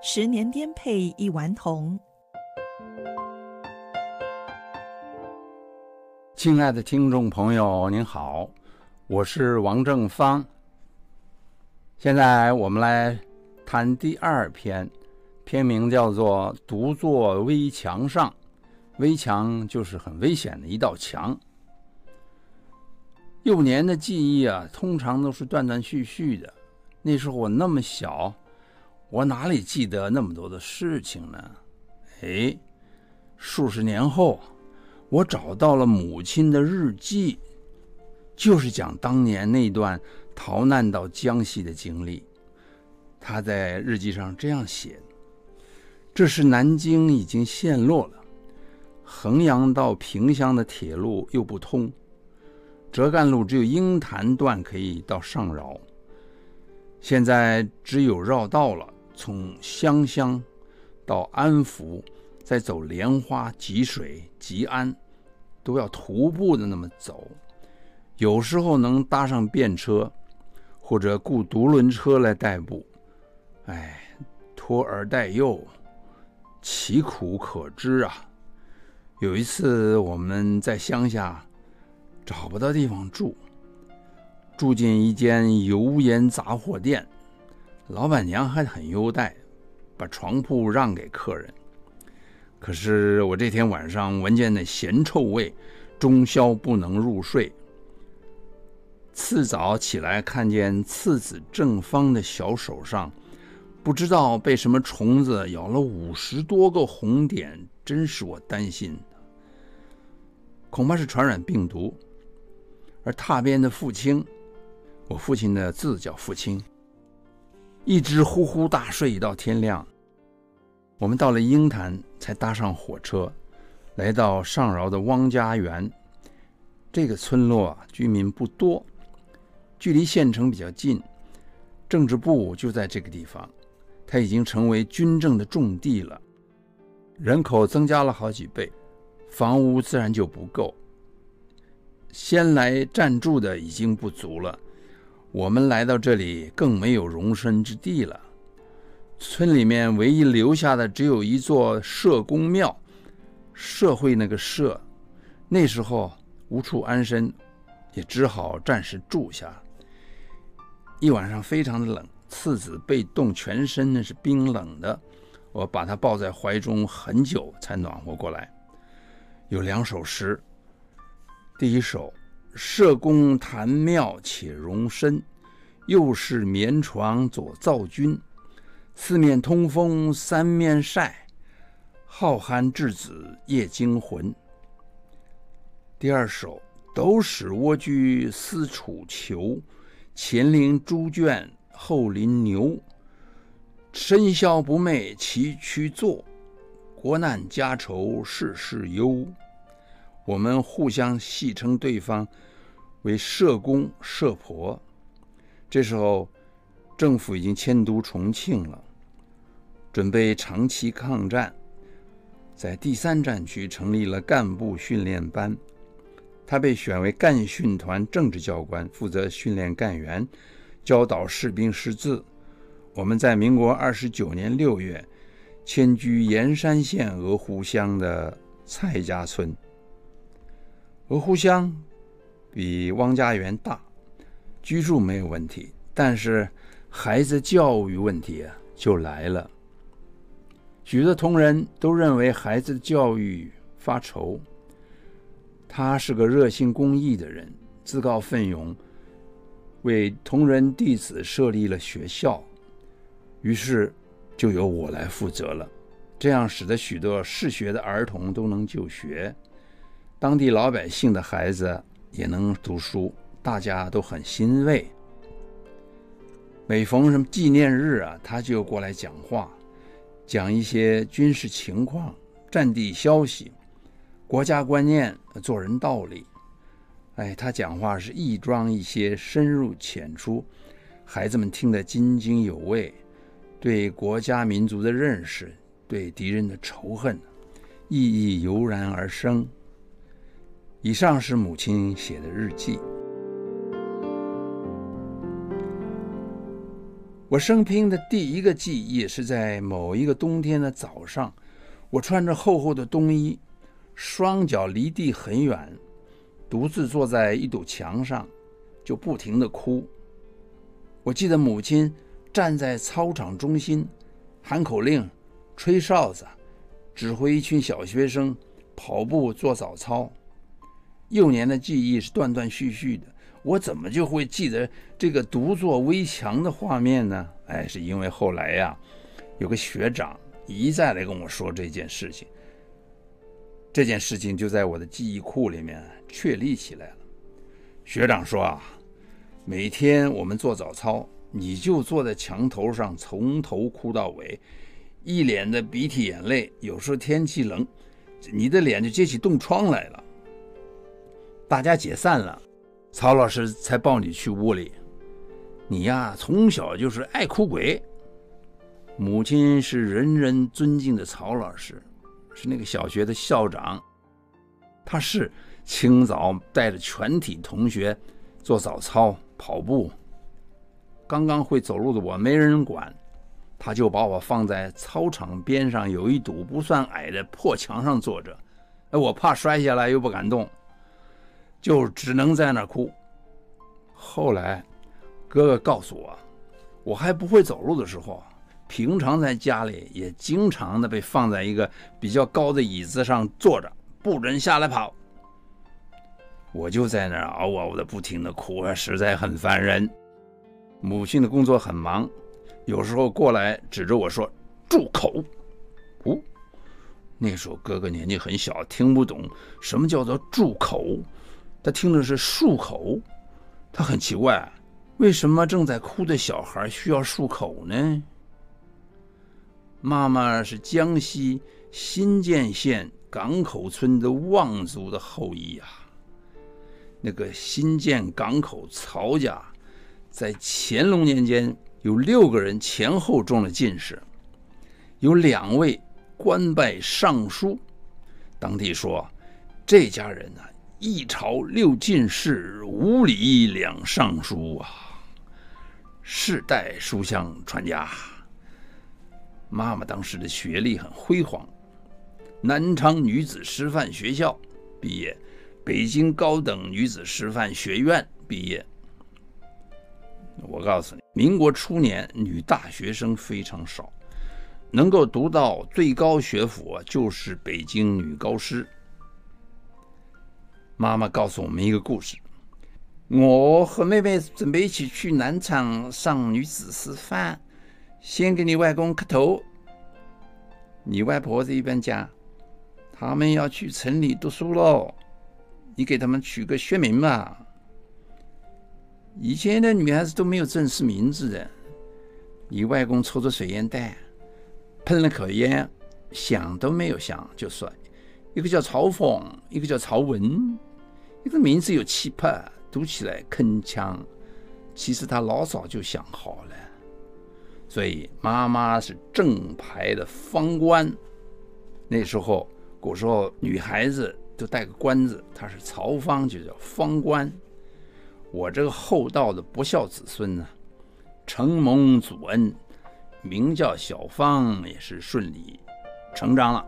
十年颠沛一顽童。亲爱的听众朋友，您好，我是王正芳。现在我们来谈第二篇，篇名叫做《独坐危墙上》。危墙就是很危险的一道墙。幼年的记忆啊，通常都是断断续续的。那时候我那么小，我哪里记得那么多的事情呢？哎，数十年后。我找到了母亲的日记，就是讲当年那段逃难到江西的经历。她在日记上这样写：“这时南京已经陷落了，衡阳到萍乡的铁路又不通，浙赣路只有鹰潭段可以到上饶。现在只有绕道了，从湘乡到安福，再走莲花、吉水、吉安。”都要徒步的那么走，有时候能搭上便车，或者雇独轮车来代步。哎，托儿带幼，其苦可知啊！有一次我们在乡下找不到地方住，住进一间油盐杂货店，老板娘还很优待，把床铺让给客人。可是我这天晚上闻见那咸臭味，终宵不能入睡。次早起来，看见次子正方的小手上，不知道被什么虫子咬了五十多个红点，真使我担心。恐怕是传染病毒。而榻边的父亲，我父亲的字叫父亲，一直呼呼大睡到天亮。我们到了鹰潭，才搭上火车，来到上饶的汪家园。这个村落，居民不多，距离县城比较近，政治部就在这个地方。它已经成为军政的重地了，人口增加了好几倍，房屋自然就不够。先来暂住的已经不足了，我们来到这里更没有容身之地了。村里面唯一留下的只有一座社公庙，社会那个社，那时候无处安身，也只好暂时住下。一晚上非常的冷，次子被冻全身，那是冰冷的，我把他抱在怀中很久才暖和过来。有两首诗，第一首：社公坛庙且容身，右是棉床左灶君。四面通风三面晒，好寒稚子夜惊魂。第二首，斗矢蜗居思楚囚，前临猪圈后临牛。深宵不寐崎岖坐，国难家愁事事忧。我们互相戏称对方为社公社婆。这时候。政府已经迁都重庆了，准备长期抗战，在第三战区成立了干部训练班，他被选为干训团政治教官，负责训练干员，教导士兵识字。我们在民国二十九年六月迁居盐山县鹅湖乡的蔡家村。鹅湖乡比汪家园大，居住没有问题，但是。孩子教育问题啊，就来了。许多同仁都认为孩子的教育发愁。他是个热心公益的人，自告奋勇为同仁弟子设立了学校，于是就由我来负责了。这样使得许多失学的儿童都能就学，当地老百姓的孩子也能读书，大家都很欣慰。每逢什么纪念日啊，他就过来讲话，讲一些军事情况、战地消息、国家观念、做人道理。哎，他讲话是亦庄一些，深入浅出，孩子们听得津津有味，对国家民族的认识，对敌人的仇恨，意义油然而生。以上是母亲写的日记。我生平的第一个记忆是在某一个冬天的早上，我穿着厚厚的冬衣，双脚离地很远，独自坐在一堵墙上，就不停地哭。我记得母亲站在操场中心，喊口令，吹哨子，指挥一群小学生跑步做早操。幼年的记忆是断断续续的。我怎么就会记得这个独坐危墙的画面呢？哎，是因为后来呀，有个学长一再来跟我说这件事情，这件事情就在我的记忆库里面确立起来了。学长说啊，每天我们做早操，你就坐在墙头上，从头哭到尾，一脸的鼻涕眼泪。有时候天气冷，你的脸就结起冻疮来了。大家解散了。曹老师才抱你去屋里，你呀从小就是爱哭鬼。母亲是人人尊敬的曹老师，是那个小学的校长。他是清早带着全体同学做早操、跑步。刚刚会走路的我没人管，他就把我放在操场边上有一堵不算矮的破墙上坐着。哎，我怕摔下来又不敢动。就只能在那儿哭。后来，哥哥告诉我，我还不会走路的时候，平常在家里也经常的被放在一个比较高的椅子上坐着，不准下来跑。我就在那儿嗷嗷的不停的哭，实在很烦人。母亲的工作很忙，有时候过来指着我说：“住口！”哦，那时候哥哥年纪很小，听不懂什么叫做住口。他听的是漱口，他很奇怪，为什么正在哭的小孩需要漱口呢？妈妈是江西新建县港口村的望族的后裔啊。那个新建港口曹家，在乾隆年间有六个人前后中了进士，有两位官拜尚书。当地说这家人呢、一朝六进士，五礼两尚书啊，世代书香传家。妈妈当时的学历很辉煌，南昌女子师范学校毕业，北京高等女子师范学院毕业。我告诉你，民国初年女大学生非常少，能够读到最高学府，就是北京女高师。妈妈告诉我们一个故事：我和妹妹准备一起去南昌上女子师范，先给你外公磕头。你外婆这边讲，他们要去城里读书喽，你给他们取个学名嘛。以前的女孩子都没有正式名字的。你外公抽着水烟袋，喷了口烟，想都没有想就说。一个叫曹凤，一个叫曹文，这个名字有气派，读起来铿锵。其实他老早就想好了，所以妈妈是正牌的方官。那时候，古时候女孩子都带个官字，她是曹芳，就叫方官。我这个厚道的不孝子孙呢，承蒙祖恩，名叫小芳，也是顺理成章了。